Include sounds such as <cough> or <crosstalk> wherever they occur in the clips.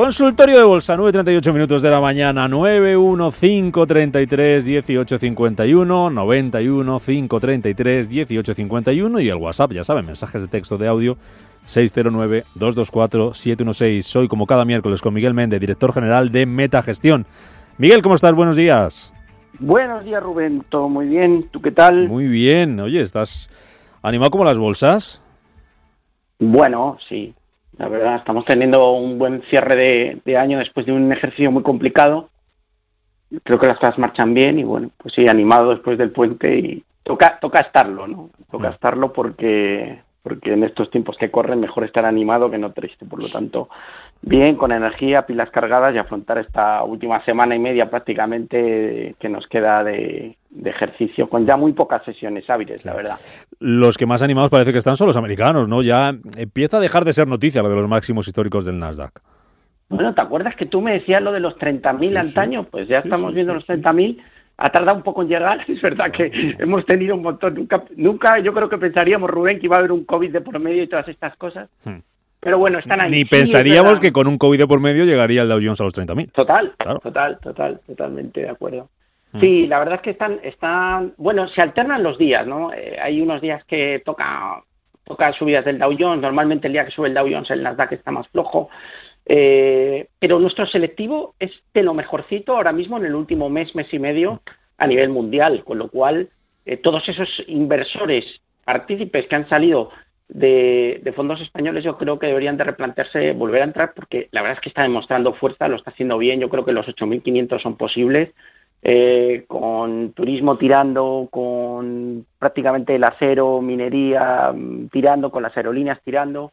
Consultorio de Bolsa, 9.38 minutos de la mañana, 91533 1851, 91533 1851 y el WhatsApp, ya saben, mensajes de texto de audio 609-224-716. Soy como cada miércoles con Miguel Méndez, director general de Metagestión. Miguel, ¿cómo estás? Buenos días. Buenos días, Rubén. Todo muy bien. ¿Tú qué tal? Muy bien. Oye, ¿estás animado como las bolsas? Bueno, sí. La verdad, estamos teniendo un buen cierre de, año después de un ejercicio muy complicado. Creo que las cosas marchan bien y bueno, pues sí, animado después del puente y toca, toca estarlo, ¿no? Toca estarlo porque, porque en estos tiempos que corren mejor estar animado que no triste. Por lo tanto, bien, con energía, pilas cargadas y afrontar esta última semana y media prácticamente que nos queda de, de ejercicio, con ya muy pocas sesiones hábiles, la verdad. Los que más animados parece que están son los americanos, ¿no? Ya empieza a dejar de ser noticia lo de los máximos históricos del Nasdaq. Bueno, ¿te acuerdas que tú me decías lo de los 30.000 antaño? Pues ya estamos viendo los 30.000. Ha tardado un poco en llegar, <laughs> es verdad que hemos tenido un montón. Nunca, nunca yo creo que pensaríamos, Rubén, que iba a haber un COVID de por medio y todas estas cosas. Hmm. Pero bueno, están ahí. Ni pensaríamos que con un COVID de por medio llegaría el Dow Jones a los 30.000. Total, total, total, totalmente de acuerdo. Mm. Sí, la verdad es que están, están, bueno, se alternan los días, ¿no? Eh, hay unos días que toca, toca subidas del Dow Jones, normalmente el día que sube el Dow Jones el Nasdaq está más flojo, eh, pero nuestro selectivo es de lo mejorcito ahora mismo en el último mes, mes y medio a nivel mundial, con lo cual eh, todos esos inversores, partícipes que han salido de, fondos españoles yo creo que deberían de replantearse volver a entrar porque la verdad es que está demostrando fuerza, lo está haciendo bien, yo creo que los 8.500 son posibles eh, con turismo tirando, con prácticamente el acero, minería mm, tirando, con las aerolíneas tirando,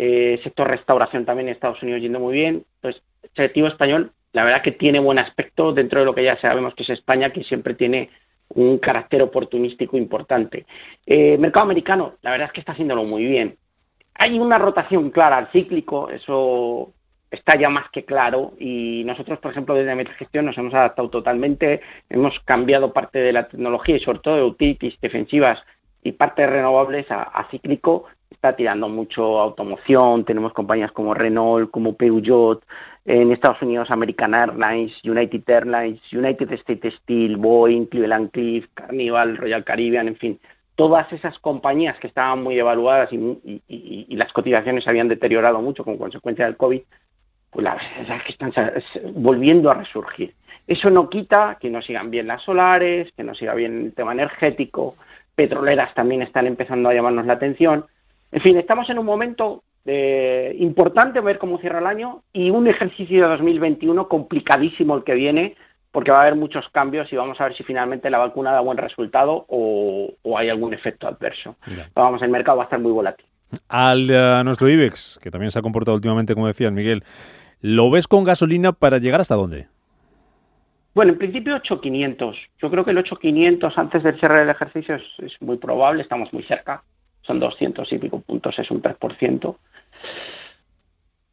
eh, sector restauración también en Estados Unidos yendo muy bien. Entonces, el selectivo español, la verdad que tiene buen aspecto dentro de lo que ya sabemos que es España, que siempre tiene un carácter oportunístico importante. Eh, mercado americano, la verdad es que está haciéndolo muy bien. Hay una rotación clara al cíclico, eso está ya más que claro y nosotros, por ejemplo, desde Metagestión nos hemos adaptado totalmente, hemos cambiado parte de la tecnología y sobre todo de utilities defensivas y parte de renovables a, cíclico, está tirando mucho automoción, tenemos compañías como Renault, como Peugeot, en Estados Unidos American Airlines, United Airlines, United States Steel, Boeing, Cleveland Cliff, Carnival, Royal Caribbean, en fin, todas esas compañías que estaban muy evaluadas y, y las cotizaciones se habían deteriorado mucho como consecuencia del COVID, pues la verdad es que están volviendo a resurgir. Eso no quita que no sigan bien las solares, que no siga bien el tema energético, petroleras también están empezando a llamarnos la atención. En fin, estamos en un momento de, importante ver cómo cierra el año y un ejercicio de 2021 complicadísimo el que viene, porque va a haber muchos cambios y vamos a ver si finalmente la vacuna da buen resultado o, hay algún efecto adverso. Vamos, el mercado va a estar muy volátil. Al a nuestro IBEX, que también se ha comportado últimamente, como decía Miguel, ¿Lo ves con gasolina para llegar hasta dónde? Bueno, en principio 8.500. Yo creo que el 8.500 antes del cierre del ejercicio es, muy probable, estamos muy cerca. Son 200 y pico puntos, es un 3%.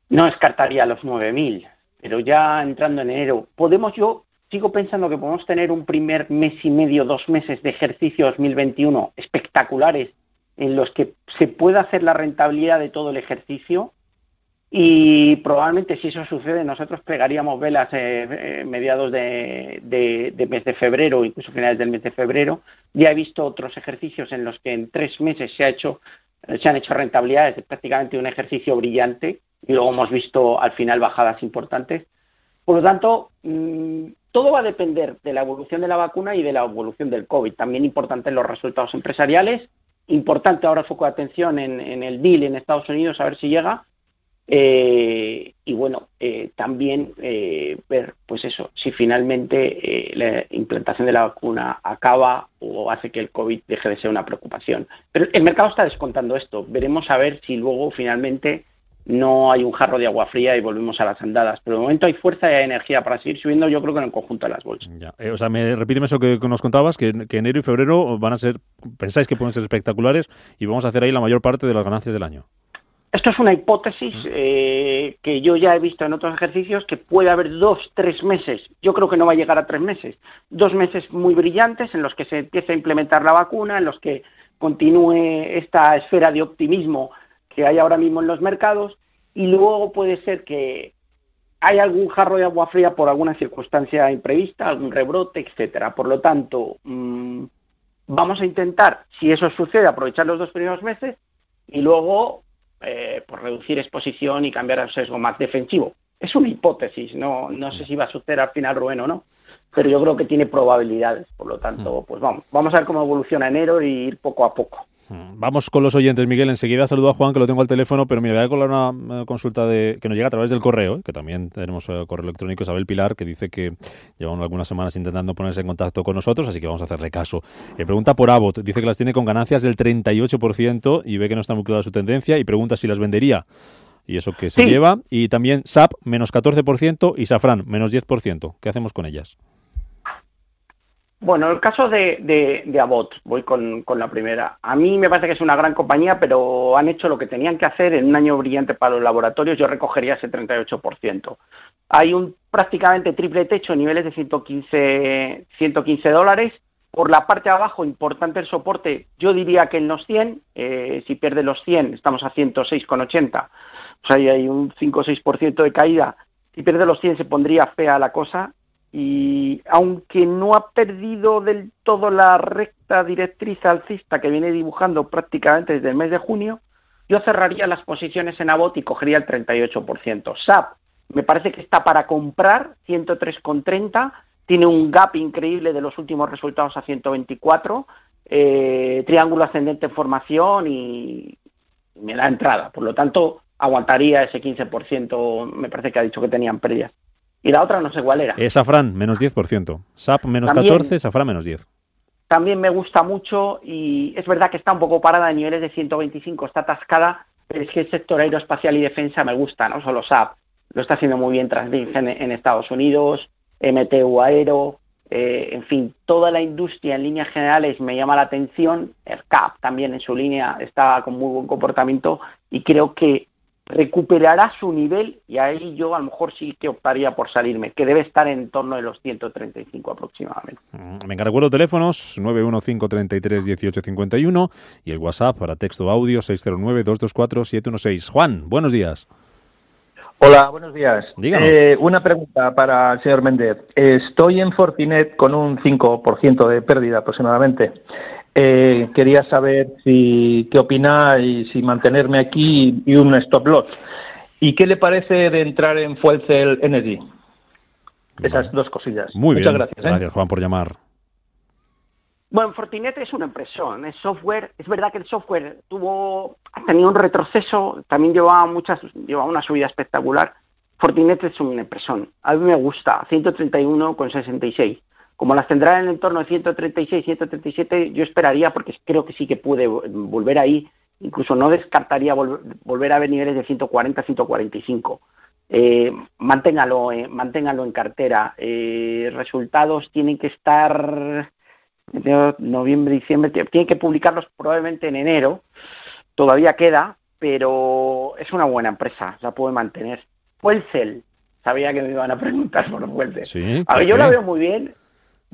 No descartaría los 9.000, pero ya entrando en enero, podemos yo, sigo pensando que podemos tener un primer mes y medio, dos meses de ejercicio 2021 espectaculares en los que se pueda hacer la rentabilidad de todo el ejercicio y probablemente si eso sucede nosotros plegaríamos velas eh, eh mediados de, mes de febrero, incluso finales del mes de febrero. Ya he visto otros ejercicios en los que en tres meses se, ha hecho, se han hecho rentabilidades de prácticamente un ejercicio brillante y luego hemos visto al final bajadas importantes. Por lo tanto, mm, todo va a depender de la evolución de la vacuna y de la evolución del COVID. También importantes los resultados empresariales, importante ahora foco de atención en, el deal en Estados Unidos, a ver si llega. Eh, y bueno, eh, también eh, ver, pues eso, si finalmente la implantación de la vacuna acaba o hace que el COVID deje de ser una preocupación. Pero el mercado está descontando esto. Veremos a ver si luego finalmente no hay un jarro de agua fría y volvemos a las andadas. Pero de momento hay fuerza y hay energía para seguir subiendo, yo creo que en el conjunto de las bolsas. Eh, o sea, me, repíteme eso que, nos contabas, que, enero y febrero van a ser, pensáis que pueden ser espectaculares y vamos a hacer ahí la mayor parte de las ganancias del año. Esto es una hipótesis eh, que yo ya he visto en otros ejercicios, que puede haber dos, tres meses, yo creo que no va a llegar a tres meses, dos meses muy brillantes en los que se empieza a implementar la vacuna, en los que continúe esta esfera de optimismo que hay ahora mismo en los mercados. Y luego puede ser que hay algún jarro de agua fría por alguna circunstancia imprevista, algún rebrote, etcétera. Por lo tanto, mm, vamos a intentar, si eso sucede, aprovechar los dos primeros meses y luego eh, pues reducir exposición y cambiar al sesgo más defensivo. Es una hipótesis, no, no sé si va a suceder al final Rubén o no, pero yo creo que tiene probabilidades. Por lo tanto, mm. pues vamos, vamos a ver cómo evoluciona enero y ir poco a poco. Mm. Vamos con los oyentes, Miguel. Enseguida saludo a Juan, que lo tengo al teléfono, pero mira, voy a colar una eh, consulta de, que nos llega a través del correo, que también tenemos eh, correo electrónico, Isabel Pilar, que dice que llevan algunas semanas intentando ponerse en contacto con nosotros, así que vamos a hacerle caso. Eh, pregunta por Abbott, dice que las tiene con ganancias del 38% y ve que no está muy clara su tendencia y pregunta si las vendería. Y eso que se lleva. Y también SAP, menos 14% y Safran, menos 10%. ¿Qué hacemos con ellas? Bueno, el caso de, de, de Abbott, voy con, la primera. A mí me parece que es una gran compañía, pero han hecho lo que tenían que hacer en un año brillante para los laboratorios. Yo recogería ese 38%. Hay un prácticamente triple techo en niveles de 115, 115 dólares. Por la parte de abajo, importante el soporte, yo diría que en los 100, eh, si pierde los 100, estamos a 106,80, o sea, hay un 5 o 6% de caída. Si pierde los 100 se pondría fea la cosa y aunque no ha perdido del todo la recta directriz alcista que viene dibujando prácticamente desde el mes de junio, yo cerraría las posiciones en ABOT y cogería el 38%. SAP me parece que está para comprar 103,30, tiene un gap increíble de los últimos resultados a 124, eh, triángulo ascendente en formación y me da entrada. Por lo tanto, aguantaría ese 15%, me parece que ha dicho que tenían pérdidas y la otra no sé cuál era. Es Safran, menos 10%. SAP, menos 14, Safran, menos 10. También me gusta mucho y es verdad que está un poco parada a niveles de 125, está atascada, pero es que el sector aeroespacial y defensa me gusta, no solo SAP, lo está haciendo muy bien Transdev en, Estados Unidos, MTU Aero, eh, en fin, toda la industria en líneas generales me llama la atención, el CAP también en su línea está con muy buen comportamiento y creo que recuperará su nivel y ahí yo a lo mejor sí que optaría por salirme, que debe estar en torno de los 135 aproximadamente. Mm, venga, recuerdo teléfonos 915331851 y el WhatsApp para texto audio 609224716. Juan, buenos días. Hola, buenos días. Eh, una pregunta para el señor Méndez. Estoy en Fortinet con un 5% de pérdida aproximadamente. Eh, quería saber si qué opina y si mantenerme aquí y un stop loss. ¿Y qué le parece de entrar en Fuel Cell Energy? Esas dos cosillas. Muy Muchas gracias. ¿eh? Gracias, Juan, por llamar. Bueno, Fortinet es una impresión, es software. Es verdad que el software tuvo, ha tenido un retroceso, también llevaba muchas, llevaba una subida espectacular. Fortinet es una impresión. A mí me gusta, 131,66 como las tendrá en el entorno de 136, 137, yo esperaría, porque creo que sí que puede volver ahí, incluso no descartaría volver a ver niveles de 140, 145. Eh, manténgalo, eh, manténgalo en cartera. Eh, resultados tienen que estar noviembre, diciembre, tienen que publicarlos probablemente en enero. Todavía queda, pero es una buena empresa, la puede mantener. Fuelcel, sabía que me iban a preguntar por Fuelcel. Sí, a ver, yo la veo muy bien.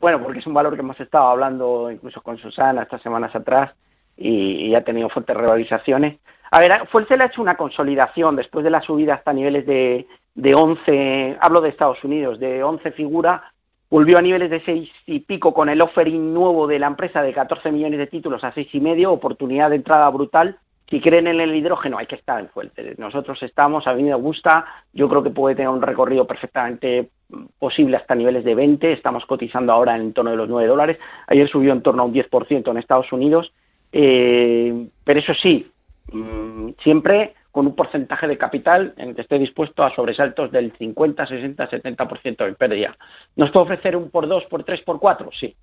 Bueno, porque es un valor que hemos estado hablando incluso con Susana estas semanas atrás y, ha tenido fuertes revalorizaciones. A ver, le ha hecho una consolidación después de la subida hasta niveles de, de 11, hablo de Estados Unidos, de 11 figura, volvió a niveles de 6 y pico con el offering nuevo de la empresa de 14 millones de títulos a seis y medio, oportunidad de entrada brutal. Si creen en el hidrógeno, hay que estar en fuerte. Nosotros estamos, a mí me gusta, yo creo que puede tener un recorrido perfectamente posible hasta niveles de 20, estamos cotizando ahora en torno de los 9 dólares, ayer subió en torno a un 10% en Estados Unidos, eh, pero eso sí, mm, siempre con un porcentaje de capital en el que esté dispuesto a sobresaltos del 50, 60, 70% de pérdida. ¿Nos puede ofrecer un por 2, por 3, por 4? Sí.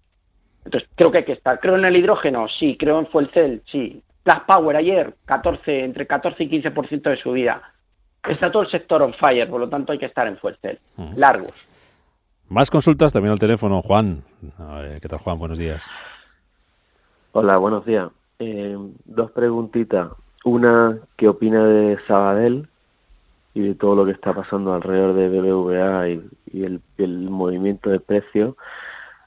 Entonces, creo que hay que estar. ¿Creo en el hidrógeno? Sí. ¿Creo en Fuel Cell? Sí. Plus Power ayer, 14, entre 14 y 15% de subida. Está todo el sector on fire, por lo tanto hay que estar en fuerte, largos. Más consultas también al teléfono, Juan. ¿Qué tal, Juan? Buenos días. Hola, buenos días. Eh, dos preguntitas. Una, ¿qué opina de Sabadell y de todo lo que está pasando alrededor de BBVA y, el, el, movimiento de precios?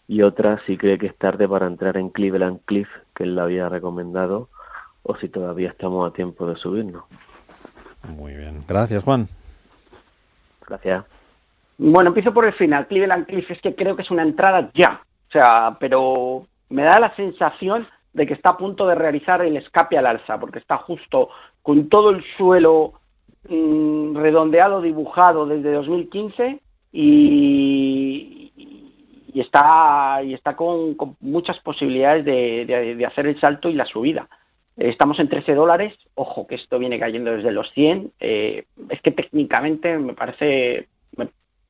Y otra, si cree que es tarde para entrar en Cleveland Cliff, que él la había recomendado, o si todavía estamos a tiempo de subirnos. Muy bien. Gracias, Juan. Gracias. Bueno, empiezo por el final. Cleveland Cliff es que creo que es una entrada ya. O sea, pero me da la sensación de que está a punto de realizar el escape al alza, porque está justo con todo el suelo mm, redondeado, dibujado desde 2015 y, y está, y está con, muchas posibilidades de hacer el salto y la subida. Estamos en 13 dólares, ojo que esto viene cayendo desde los 100, eh, es que técnicamente me parece,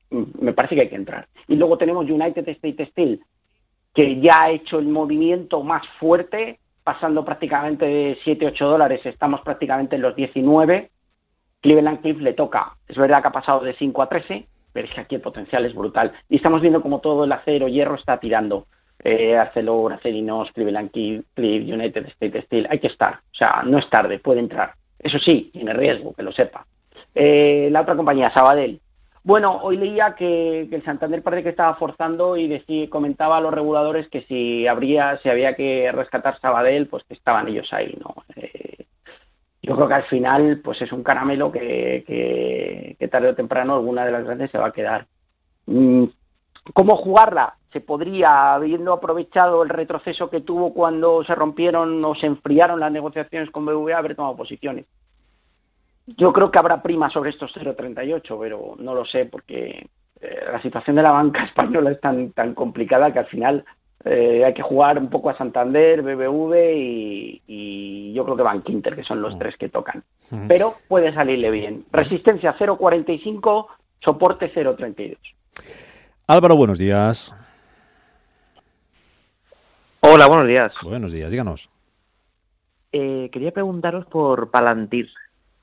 me, parece que hay que entrar. Y luego tenemos United States Steel, que ya ha hecho el movimiento más fuerte, pasando prácticamente de 7, 8 dólares, estamos prácticamente en los 19. Cleveland Cliff le toca, es verdad que ha pasado de 5 a 13, pero es que aquí el potencial es brutal. Y estamos viendo como todo el acero, hierro está tirando eh, Arcelor, Acerinos, Cleveland Cliff, United States Steel, hay que estar, o sea, no es tarde, puede entrar. Eso sí, tiene riesgo, que lo sepa. Eh, la otra compañía, Sabadell. Bueno, hoy leía que, el Santander parece que estaba forzando y decía, comentaba a los reguladores que si habría, si había que rescatar Sabadell, pues que estaban ellos ahí, ¿no? Eh, yo creo que al final, pues es un caramelo que, que, tarde o temprano alguna de las grandes se va a quedar. Mm, ¿Cómo jugarla? Se podría, habiendo aprovechado el retroceso que tuvo cuando se rompieron o se enfriaron las negociaciones con BVA, haber tomado posiciones. Yo creo que habrá prima sobre estos 0,38, pero no lo sé porque eh, la situación de la banca <laughs> española es tan, tan complicada que al final eh, hay que jugar un poco a Santander, BBV y, yo creo que Bank Inter, que son los mm. tres que tocan. Pero puede salirle bien. Resistencia 0,45, soporte 0,32. Álvaro, buenos días. Hola, buenos días. Buenos días, díganos. Eh, quería preguntaros por Palantir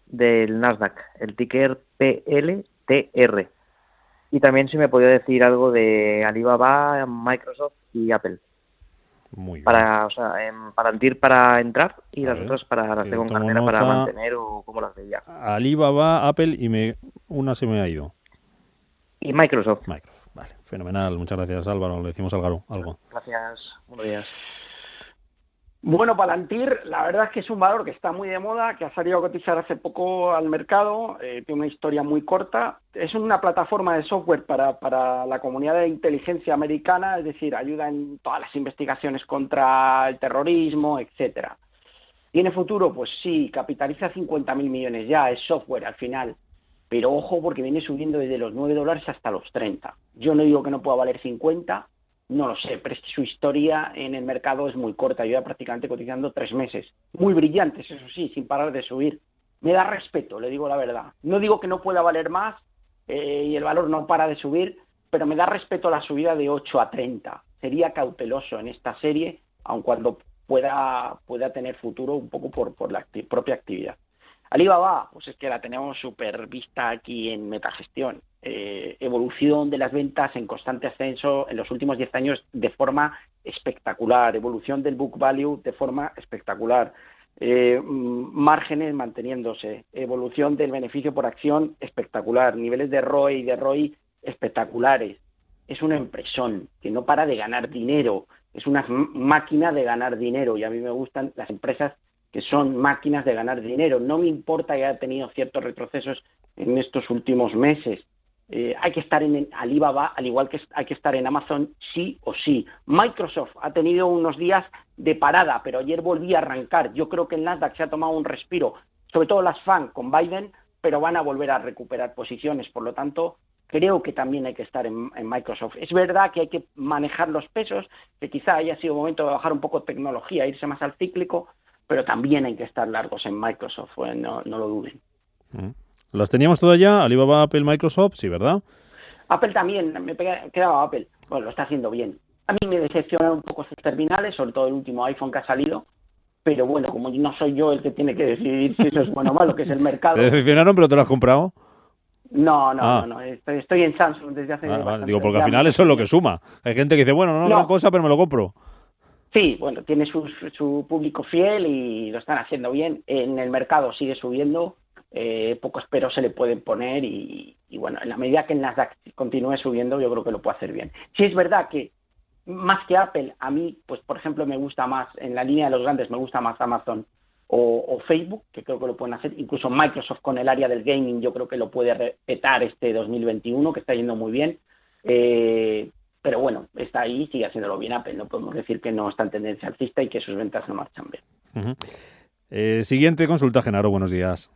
del Nasdaq, el ticker PLTR. Y también si me podía decir algo de Alibaba, Microsoft y Apple. Muy bien. Para, o sea, en Palantir para entrar y las otras para las tengo cartera para mantener o como las veía. Alibaba, Apple y me, una se me ha ido. Y Microsoft. Microsoft. Fenomenal. Muchas gracias, Álvaro. Le decimos Álvaro algo. Gracias. Buenos días. Bueno, Palantir, la verdad es que es un valor que está muy de moda, que ha salido a cotizar hace poco al mercado, eh, tiene una historia muy corta. Es una plataforma de software para, para la comunidad de inteligencia americana, es decir, ayuda en todas las investigaciones contra el terrorismo, etcétera. ¿Tiene futuro? Pues sí, capitaliza 50.000 millones ya, es software al final pero ojo porque viene subiendo desde los 9 dólares hasta los 30. Yo no digo que no pueda valer 50, no lo sé, pero su historia en el mercado es muy corta, lleva prácticamente cotizando tres meses. Muy brillantes, eso sí, sin parar de subir. Me da respeto, le digo la verdad. No digo que no pueda valer más eh, y el valor no para de subir, pero me da respeto la subida de 8 a 30. Sería cauteloso en esta serie, aun cuando pueda, pueda tener futuro un poco por, por la propia actividad. Alibaba, pues es que la tenemos súper vista aquí en Metagestión. Eh, evolución de las ventas en constante ascenso en los últimos 10 años de forma espectacular. Evolución del book value de forma espectacular. Eh, mm, márgenes manteniéndose. Evolución del beneficio por acción espectacular. Niveles de ROE y de ROI espectaculares. Es una impresión que no para de ganar dinero. Es una máquina de ganar dinero y a mí me gustan las empresas que son máquinas de ganar dinero. No me importa que haya tenido ciertos retrocesos en estos últimos meses. Eh, hay que estar en Alibaba, al igual que hay que estar en Amazon, sí o sí. Microsoft ha tenido unos días de parada, pero ayer volví a arrancar. Yo creo que el Nasdaq se ha tomado un respiro, sobre todo las FAN con Biden, pero van a volver a recuperar posiciones. Por lo tanto, creo que también hay que estar en, Microsoft. Es verdad que hay que manejar los pesos, que quizá haya sido momento de bajar un poco tecnología, irse más al cíclico, pero también hay que estar largos en Microsoft, pues no, lo duden. Mm. ¿Las teníamos todas ya? Alibaba, Apple, Microsoft, sí, ¿verdad? Apple también, me quedaba Apple. Bueno, lo está haciendo bien. A mí me decepcionan un poco sus terminales, sobre todo el último iPhone que ha salido, pero bueno, como no soy yo el que tiene que decidir si eso es bueno o malo, que es el mercado. ¿Te decepcionaron, pero te lo has comprado? No, no, ah. no, Estoy, en Samsung desde hace. Ah, Digo, porque al final eso es lo que suma. Hay gente que dice, bueno, no es una cosa, pero me lo compro. Sí, bueno, tiene su, su, público fiel y lo están haciendo bien. En el mercado sigue subiendo, eh, pocos pero se le pueden poner y, bueno, en la medida que el Nasdaq continúe subiendo, yo creo que lo puede hacer bien. Si es verdad que más que Apple, a mí, pues por ejemplo, me gusta más, en la línea de los grandes, me gusta más Amazon o, Facebook, que creo que lo pueden hacer. Incluso Microsoft con el área del gaming, yo creo que lo puede repetar este 2021, que está yendo muy bien. Eh, pero bueno, está ahí sigue haciéndolo bien Apple. No podemos decir que no está en tendencia alcista y que sus ventas no marchan bien. Eh, siguiente consulta, Genaro, buenos días.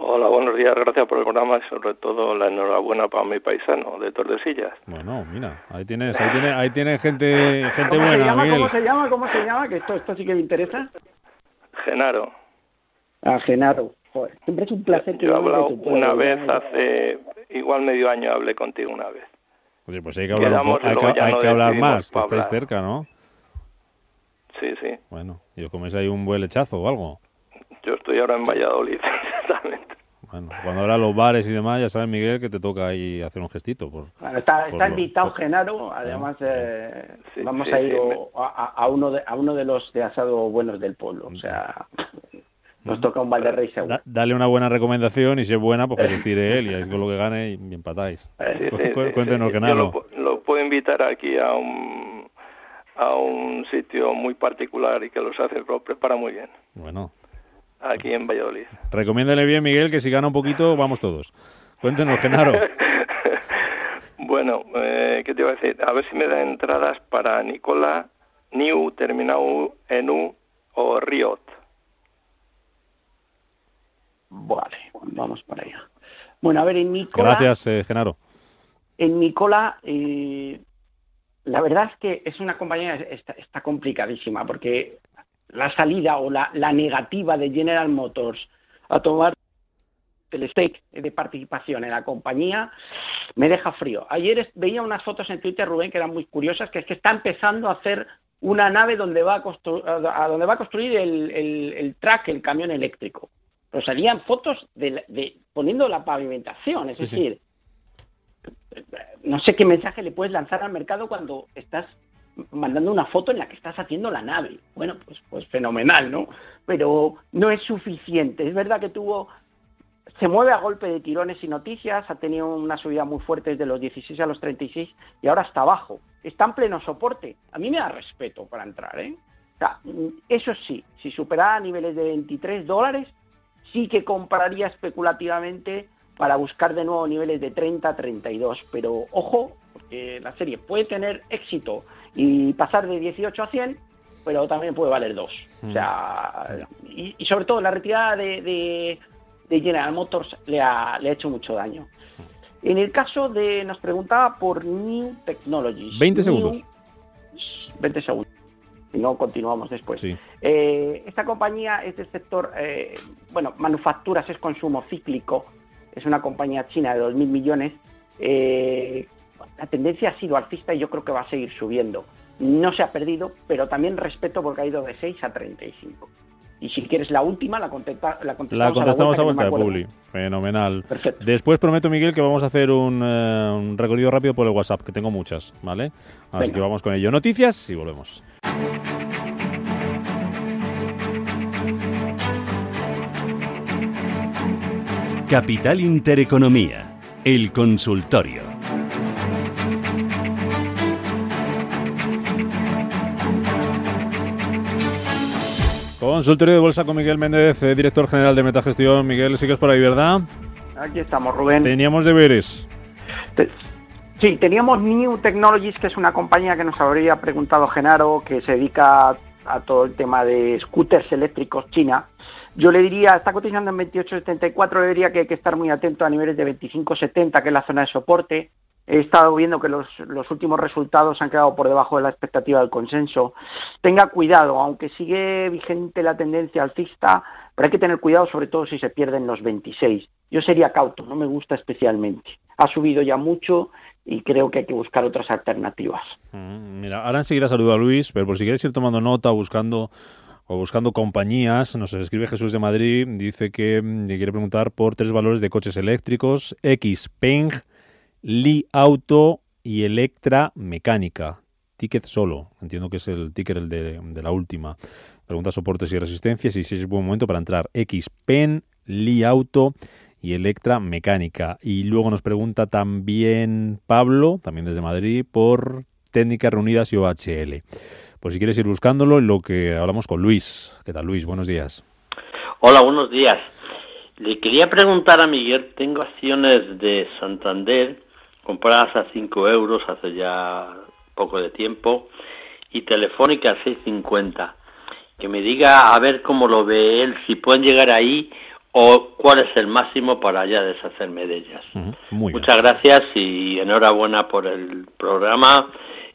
Hola, buenos días, gracias por el programa y sobre todo la enhorabuena para mi paisano de Tordesillas. Bueno, mira, ahí tienes, ahí tiene, ahí tiene gente, gente ¿Cómo buena. Se llama, ¿Cómo se llama? ¿Cómo se llama? Que esto, esto sí que me interesa. Genaro. Ah, Genaro. Joder, siempre es un placer. Que Yo he hablado una vez hace, igual medio año hablé contigo una vez. Oye, pues hay que hablar, hay que, hablar más, que estáis cerca, ¿no? Sí, sí. Bueno, ¿y os coméis ahí un buen lechazo o algo? Yo estoy ahora en Valladolid, exactamente. Bueno, cuando ahora los bares y demás, ya sabes, Miguel, que te toca ahí hacer un gestito. Por, está, invitado Genaro, además eh, vamos a ir a, uno de, a uno de los de asado buenos del pueblo, o sea, nos toca un Valderrey seguro. dale una buena recomendación y si es buena, pues que se estire él y ahí con lo que gane y empatáis. <laughs> Cuéntenos, Genaro. Lo, lo, puedo invitar aquí a un, a un sitio muy particular y que los hace, lo prepara muy bien. Bueno, aquí en Valladolid. Recomiéndale bien, Miguel, que si gana un poquito, vamos todos. Cuéntenos, Genaro. <laughs> bueno, eh, ¿qué te iba a decir? A ver si me da entradas para Nicola, New, terminado en U o Riot. Vale, vamos para allá. Bueno, a ver, en Nicola... Gracias, eh, Genaro. En Nicola, eh, la verdad es que es una compañía, está, está complicadísima, porque la salida o la, negativa de General Motors a tomar el stake de participación en la compañía me deja frío. Ayer veía unas fotos en Twitter, Rubén, que eran muy curiosas, que es que está empezando a hacer una nave donde va a, donde va a construir el, el, track, el camión eléctrico. Pero salían fotos de, poniendo la pavimentación, es decir, no sé qué mensaje le puedes lanzar al mercado cuando estás mandando una foto en la que estás haciendo la nave. Bueno, pues, pues fenomenal, ¿no? Pero no es suficiente. Es verdad que tuvo, se mueve a golpe de tirones y noticias, ha tenido una subida muy fuerte desde los 16 a los 36 y ahora está abajo. Está en pleno soporte. A mí me da respeto para entrar, ¿eh? O sea, eso sí, si superara niveles de 23 dólares, sí que compraría especulativamente para buscar de nuevo niveles de 30 a 32. Pero ojo, porque la serie puede tener éxito y pasar de 18 a 100, pero también puede valer 2. O mm. sea, y, sobre todo la retirada de, de, General Motors le ha, le ha hecho mucho daño. En el caso de, nos preguntaba por New Technologies. 20 segundos. 20 segundos. Y no continuamos después. Eh, esta compañía es del sector, eh, bueno, manufacturas es consumo cíclico. Es una compañía china de 2.000 millones. Eh, la tendencia ha sido alcista y yo creo que va a seguir subiendo. No se ha perdido, pero también respeto porque ha ido de 6 a 35. Y si quieres la última, la, contesta, la contestamos, la contestamos a, vuelta, de Publi. Fenomenal. Perfecto. Después prometo, Miguel, que vamos a hacer un, eh, recorrido rápido por el WhatsApp, que tengo muchas, ¿vale? Así que vamos con ello. Noticias y volvemos. Capital Intereconomía, el consultorio. Consultorio de Bolsa con Miguel Méndez, eh, director general de Metagestión. Miguel, sigues por ahí, ¿verdad? Aquí estamos, Rubén. Teníamos deberes. Sí, teníamos New Technologies, que es una compañía que nos habría preguntado Genaro, que se dedica a todo el tema de scooters eléctricos China, yo le diría, está cotizando en 28.74, le diría que hay que estar muy atento a niveles de 25.70, que es la zona de soporte. He estado viendo que los, últimos resultados han quedado por debajo de la expectativa del consenso. Tenga cuidado, aunque sigue vigente la tendencia alcista, pero hay que tener cuidado sobre todo si se pierden los 26. Yo sería cauto, no me gusta especialmente. Ha subido ya mucho y creo que hay que buscar otras alternativas. Mm, mira, ahora enseguida saludo a Luis, pero por si quieres ir tomando nota, buscando o buscando compañías, nos escribe Jesús de Madrid, dice que mm, quiere preguntar por tres valores de coches eléctricos, Xpeng, Li Auto y Electra Mecánica. Ticket solo, entiendo que es el ticket el de, la última. Pregunta soportes y resistencias y si es buen momento para entrar. Xpen, Li Auto y Electra Mecánica. Y luego nos pregunta también Pablo, también desde Madrid, por Técnicas Reunidas y OHL. Pues si quieres ir buscándolo, lo que hablamos con Luis. ¿Qué tal, Luis? Buenos días. Hola, buenos días. Le quería preguntar a Miguel, tengo acciones de Santander compradas a 5 euros hace ya poco de tiempo y Telefónica a 6.50. Que me diga a ver cómo lo ve él, si pueden llegar ahí o cuál es el máximo para ya deshacerme de ellas. Muchas gracias y enhorabuena por el programa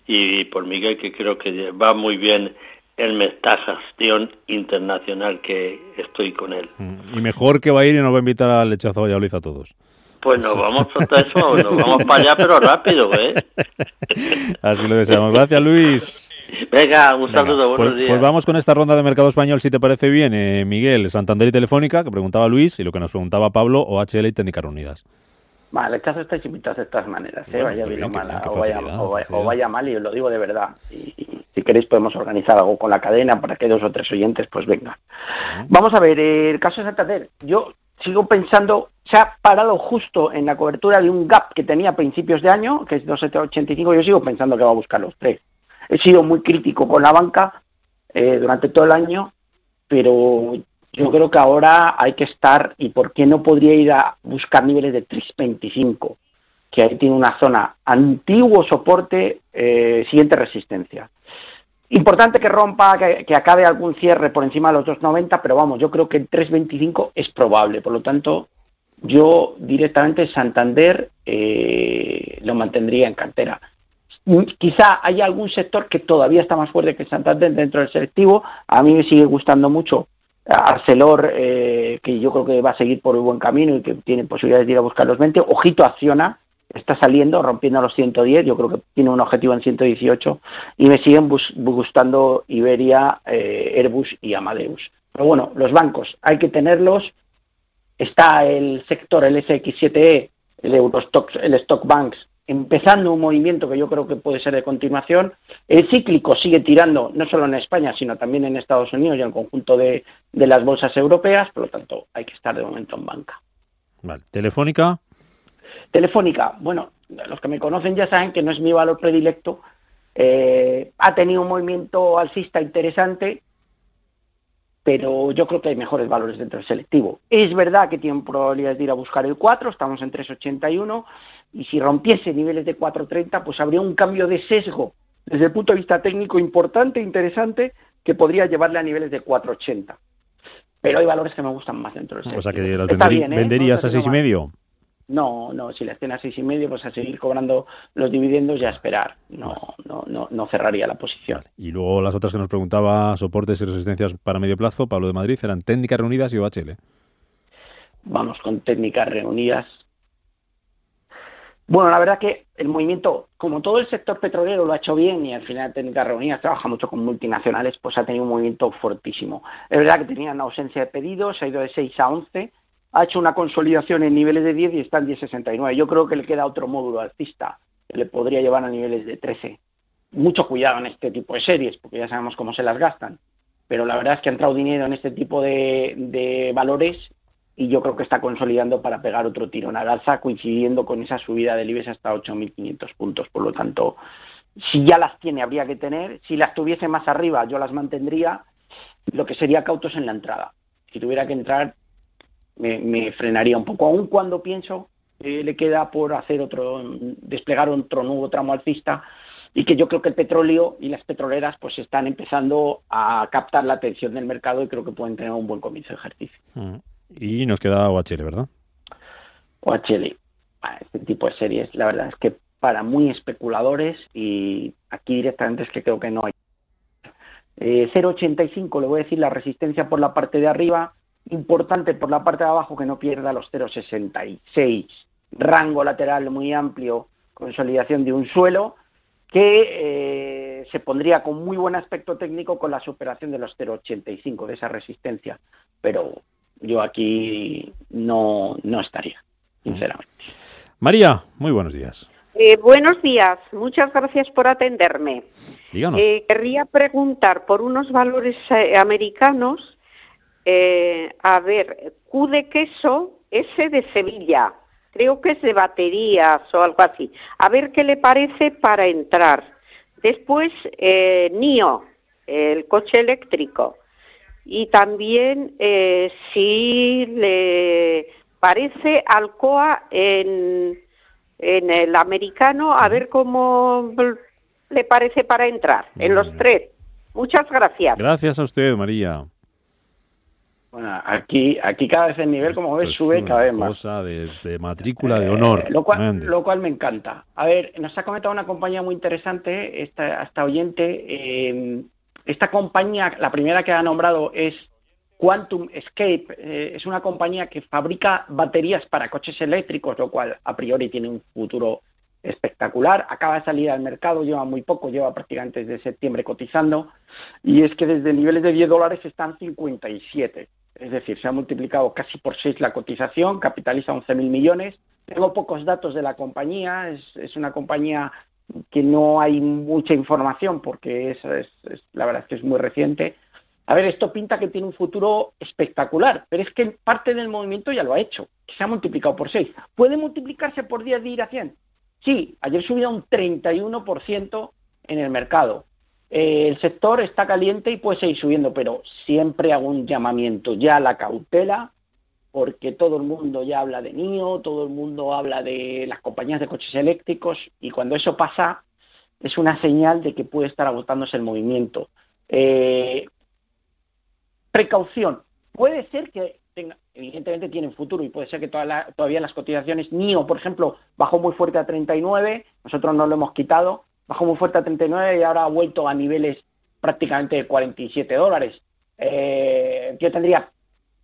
y por Miguel que creo que va muy bien el gestión internacional que estoy con él. Y mejor que va a ir y nos va a invitar al lechazo Valladolid a todos. Pues nos vamos a eso, nos vamos para allá, pero rápido, ¿eh? <laughs> Así lo deseamos. Gracias, Luis. Venga, un saludo, buenos pues, días. Pues vamos con esta ronda de mercado español, si te parece bien. Eh, Miguel, Santander y Telefónica, que preguntaba Luis, y lo que nos preguntaba Pablo, OHL y Técnicas Reunidas. Vale, el caso estáis invitados de todas maneras, ¿eh? vaya bien, o mala, o vaya, o, vaya, mal, y os lo digo de verdad. Y, si queréis podemos organizar algo con la cadena para que dos o tres oyentes pues vengan. Vamos a ver, el caso de Santander. Yo sigo pensando, se ha parado justo en la cobertura de un gap que tenía a principios de año, que es 2,785, yo sigo pensando que va a buscar los tres. He sido muy crítico con la banca eh, durante todo el año, pero yo creo que ahora hay que estar, y por qué no podría ir a buscar niveles de 325, que ahí tiene una zona antiguo soporte, eh, siguiente resistencia. Importante que rompa, que, acabe algún cierre por encima de los 2,90, pero vamos, yo creo que el 3,25 es probable. Por lo tanto, yo directamente Santander eh, lo mantendría en cartera. Quizá haya algún sector que todavía está más fuerte que Santander dentro del selectivo. A mí me sigue gustando mucho Arcelor, eh, que yo creo que va a seguir por un buen camino y que tiene posibilidades de ir a buscar los 20. Ojito Acciona, está saliendo, rompiendo los 110, yo creo que tiene un objetivo en 118, y me siguen gustando Iberia, eh, Airbus y Amadeus. Pero bueno, los bancos hay que tenerlos, está el sector, el SX7E, el Eurostock, el Stock Banks, empezando un movimiento que yo creo que puede ser de continuación. El cíclico sigue tirando no solo en España, sino también en Estados Unidos y en el conjunto de, de las bolsas europeas, por lo tanto hay que estar de momento en banca. Vale. Telefónica. Telefónica, bueno, los que me conocen ya saben que no es mi valor predilecto. Eh, ha tenido un movimiento alcista interesante, pero yo creo que hay mejores valores dentro del selectivo. Es verdad que tienen probabilidades de ir a buscar el 4, estamos en 3,81, y si rompiese niveles de 4,30, pues habría un cambio de sesgo desde el punto de vista técnico importante, interesante, que podría llevarle a niveles de 4,80. Pero hay valores que me gustan más dentro del selectivo. O sea que ¿eh? venderías a 6,5. No, no, si la escena a seis y medio, pues a seguir cobrando los dividendos y a esperar. No, no, no, no cerraría la posición. Y luego las otras que nos preguntaba, soportes y resistencias para medio plazo, Pablo de Madrid, eran técnicas reunidas y OHL. Vamos con técnicas reunidas. Bueno, la verdad que el movimiento, como todo el sector petrolero lo ha hecho bien y al final técnicas reunidas trabaja mucho con multinacionales, pues ha tenido un movimiento fortísimo. Es verdad que tenían ausencia de pedidos, ha ido de 6 a 11 ha hecho una consolidación en niveles de 10 y está en 10,69. Yo creo que le queda otro módulo alcista que le podría llevar a niveles de 13. Mucho cuidado en este tipo de series, porque ya sabemos cómo se las gastan. Pero la verdad es que ha entrado dinero en este tipo de, valores y yo creo que está consolidando para pegar otro tiro en alza, coincidiendo con esa subida del IBEX hasta 8.500 puntos. Por lo tanto, si ya las tiene, habría que tener. Si las tuviese más arriba, yo las mantendría. Lo que sería cautos en la entrada. Si tuviera que entrar, me, frenaría un poco, aun cuando pienso que le queda por hacer otro, desplegar otro nuevo tramo alcista, y que yo creo que el petróleo y las petroleras pues están empezando a captar la atención del mercado y creo que pueden tener un buen comienzo de ejercicio. Mm. Y nos queda OHL, ¿verdad? OHL. Este tipo de series, la verdad es que para muy especuladores y aquí directamente es que creo que no hay. 0,85 eh, le voy a decir la resistencia por la parte de arriba, importante por la parte de abajo que no pierda los 0,66. Rango lateral muy amplio, consolidación de un suelo que eh, se pondría con muy buen aspecto técnico con la superación de los 0,85 de esa resistencia. Pero yo aquí no, no estaría, sinceramente. María, muy buenos días. Eh, buenos días, muchas gracias por atenderme. Díganos. Eh, querría preguntar por unos valores eh, a ver, Q de queso, S de Sevilla, creo que es de baterías o algo así. A ver qué le parece para entrar. Después, NIO, el coche eléctrico y también eh, si le parece Alcoa en, en el americano, a ver cómo le parece para entrar en los tres. Muchas gracias. Gracias a usted, María. Bueno, aquí, aquí cada vez el nivel, como ves, sube cada vez más. Cosa de, de matrícula de honor. Eh, lo, cual, lo, cual, me encanta. A ver, nos ha comentado una compañía muy interesante, esta, esta oyente, eh, esta compañía, la primera que ha nombrado es Quantum Escape. Eh, es una compañía que fabrica baterías para coches eléctricos, lo cual a priori tiene un futuro espectacular. Acaba de salir al mercado, lleva muy poco, lleva prácticamente desde septiembre cotizando. Y es que desde niveles de 10 dólares están 57. Es decir, se ha multiplicado casi por 6 la cotización, capitaliza 11.000 millones. Tengo pocos datos de la compañía, es, es una compañía que no hay mucha información porque es, la verdad es que es muy reciente. A ver, esto pinta que tiene un futuro espectacular, pero es que parte del movimiento ya lo ha hecho, que se ha multiplicado por 6. ¿Puede multiplicarse por 10 de ir a 100? Sí, ayer subió un 31% en el mercado. Eh, el sector está caliente y puede seguir subiendo, pero siempre hago un llamamiento ya a la cautela, porque todo el mundo ya habla de NIO, todo el mundo habla de las compañías de coches eléctricos y cuando eso pasa es una señal de que puede estar agotándose el movimiento. Eh, precaución, puede ser que tenga, evidentemente tienen futuro y puede ser que todavía las cotizaciones NIO, por ejemplo, bajó muy fuerte a 39, nosotros no lo hemos quitado, bajó muy fuerte a 39 y ahora ha vuelto a niveles prácticamente de 47 dólares. Eh, yo tendría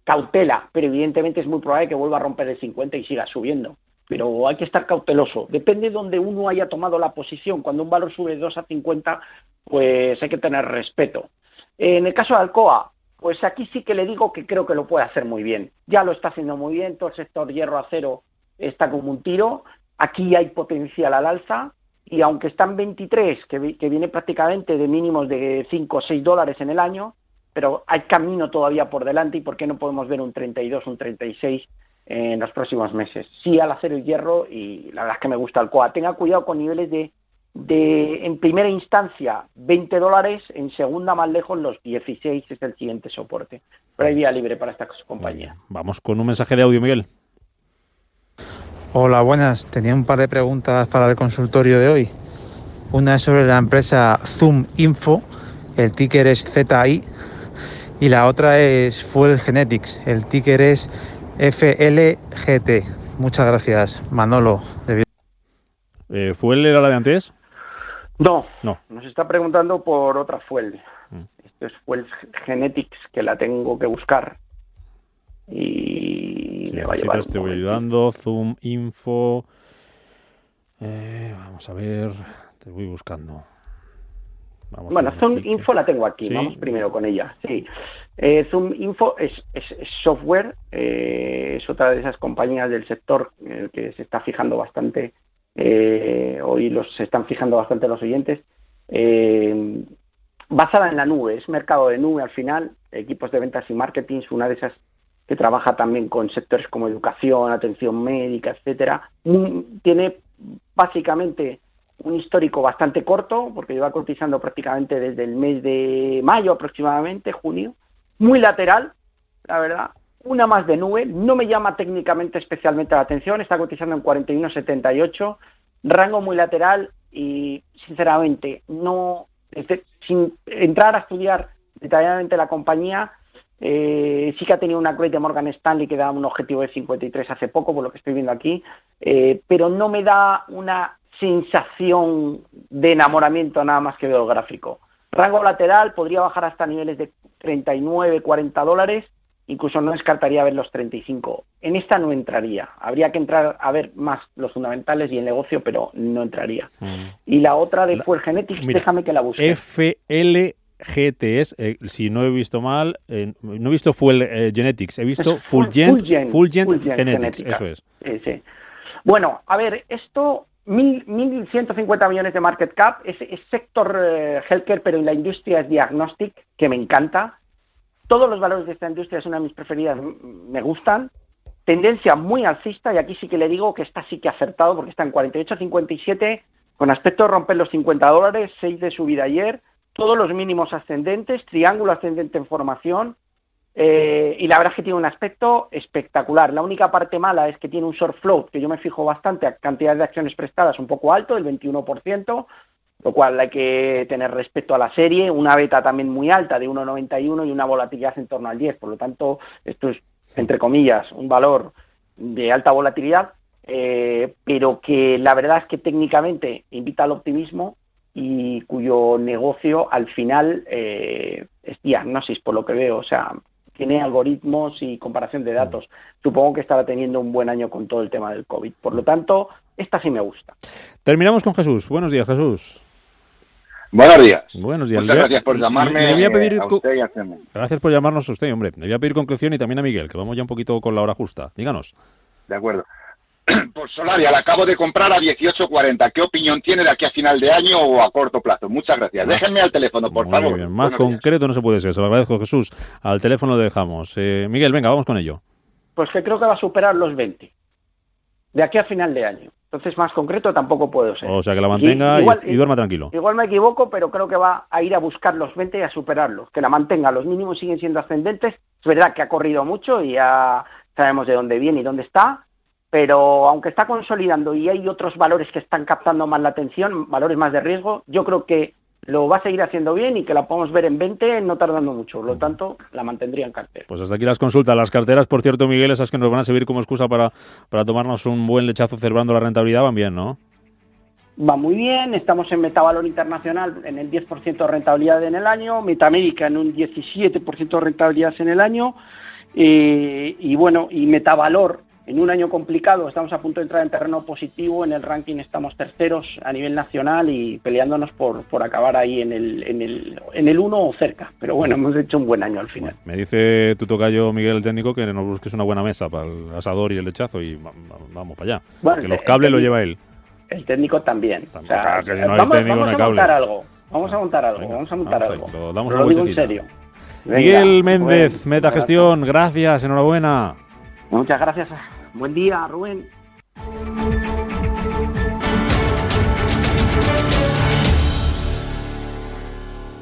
cautela, pero evidentemente es muy probable que vuelva a romper el 50 y siga subiendo. Pero hay que estar cauteloso. Depende de donde uno haya tomado la posición. Cuando un valor sube de 2 a 50, pues hay que tener respeto. En el caso de Alcoa, pues aquí sí que le digo que creo que lo puede hacer muy bien. Ya lo está haciendo muy bien, todo el sector hierro-acero está como un tiro. Aquí hay potencial al alza y aunque están 23, que, que viene prácticamente de mínimos de 5 o 6 dólares en el año, pero hay camino todavía por delante y por qué no podemos ver un 32, un 36 en los próximos meses. Sí al acero y hierro y la verdad es que me gusta el COA. Tenga cuidado con niveles de, de en primera instancia 20 dólares, en segunda más lejos los 16 es el siguiente soporte. Pero hay vía libre para esta compañía. Vamos con un mensaje de audio, Miguel. Hola, buenas. Tenía un par de preguntas para el consultorio de hoy. Una es sobre la empresa Zoom Info, el ticker es ZI y la otra es Fuel Genetics. El ticker es FLGT. Muchas gracias, Manolo. Eh, ¿Fuel era la de antes? No, no. Nos está preguntando por otra Fuel. Mm. Esto es Fuel Genetics, que la tengo que buscar. Y me va a llevar. Te voy ayudando. Zoom, info. Eh, vamos a ver. Te voy buscando bueno, Zoom Info la tengo aquí, vamos primero con ella. Sí. Eh, Zoom Info es, software, eh, es otra de esas compañías del sector que se está fijando bastante, hoy los, se están fijando bastante los oyentes. basada en la nube, es mercado de nube al final, equipos de ventas y marketing, es una de esas que trabaja también con sectores como educación, atención médica, etcétera. Tiene básicamente un histórico bastante corto, porque lleva cotizando prácticamente desde el mes de mayo aproximadamente, junio, muy lateral, la verdad, una más de nube, no me llama técnicamente especialmente la atención, está cotizando en 41.78, rango muy lateral, y sinceramente no sin entrar a estudiar detalladamente la compañía eh, sí que ha tenido una upgrade de Morgan Stanley que da un objetivo de 53 hace poco, por lo que estoy viendo aquí, eh, pero no me da una sensación de enamoramiento nada más que veo el gráfico. Rango lateral podría bajar hasta niveles de 39, 40 dólares, incluso no descartaría ver los 35. En esta no entraría. Habría que entrar a ver más los fundamentales y el negocio, pero no entraría. Mm. Y la otra de Fuel Genetics, déjame que la busque. FLGTS, eh, si no he visto mal, eh, no he visto Fuel eh, Genetics, he visto Fulgent, Fulgent, Genetics, eso es. Sí, Bueno, a ver, esto 1.150 millones de market cap, es, sector healthcare, pero en la industria es diagnostic, que me encanta. Todos los valores de esta industria son una de mis preferidas, me gustan. Tendencia muy alcista, y aquí sí que le digo que está sí que acertado, porque está en 48.57, con aspecto de romper los 50 dólares, 6 de subida ayer, todos los mínimos ascendentes, triángulo ascendente en formación, eh, y la verdad es que tiene un aspecto espectacular. La única parte mala es que tiene un short float, que yo me fijo bastante, a cantidad de acciones prestadas un poco alto, el 21%, lo cual hay que tener respeto a la serie, una beta también muy alta de 1,91 y una volatilidad en torno al 10. Por lo tanto, esto es, entre comillas, un valor de alta volatilidad, eh, pero que la verdad es que técnicamente invita al optimismo y cuyo negocio al final eh, es diagnosis, por lo que veo. O sea, tiene algoritmos y comparación de datos. Supongo que estará teniendo un buen año con todo el tema del COVID. Por lo tanto, esta sí me gusta. Terminamos con Jesús. Buenos días, Jesús. Buenos días. Buenos días. Muchas gracias por llamarme a, usted y a Gracias por llamarnos a usted, hombre. Le voy a pedir conclusión y también a Miguel, que vamos ya un poquito con la hora justa. Díganos. De acuerdo. <clears throat> Por Solaria, la acabo de comprar a 18.40. ¿Qué opinión tiene de aquí a final de año o a corto plazo? Muchas gracias. Déjenme al teléfono, por favor. Bien. Más concreto no se puede ser. Se lo agradezco, Jesús. Al teléfono lo dejamos. Eh, Miguel, venga, vamos con ello. Pues que creo que va a superar los 20. De aquí a final de año. Entonces, más concreto tampoco puedo ser. O sea, que la mantenga y, duerma tranquilo. Igual me equivoco, pero creo que va a ir a buscar los 20 y a superarlos. Que la mantenga. Los mínimos siguen siendo ascendentes. Es verdad que ha corrido mucho y ya sabemos de dónde viene y dónde está pero aunque está consolidando y hay otros valores que están captando más la atención, valores más de riesgo, yo creo que lo va a seguir haciendo bien y que la podemos ver en 20 no tardando mucho. Por lo tanto, la mantendría en cartera. Pues hasta aquí las consultas. Las carteras, por cierto, Miguel, esas que nos van a servir como excusa para, para tomarnos un buen lechazo celebrando la rentabilidad, van bien, ¿no? Va muy bien, estamos en Metavalor Internacional en el 10% de rentabilidad en el año, Metamérica en un 17% de rentabilidad en el año, eh, y bueno, y Metavalor en un año complicado estamos a punto de entrar en terreno positivo, en el ranking estamos terceros a nivel nacional y peleándonos por, por acabar ahí en el, en, el, en el uno o cerca. Pero bueno, hemos hecho un buen año al final. me dice tu tocayo Miguel el técnico que nos busques una buena mesa para el asador y el lechazo y vamos para allá. que los cables lo lleva él. El técnico también. vamos, a montar algo. Vamos a montar algo. vamos a montar algo. Lo, digo en serio. Miguel Méndez, Metagestión, gracias, enhorabuena. Muchas gracias. Buen día, Rubén.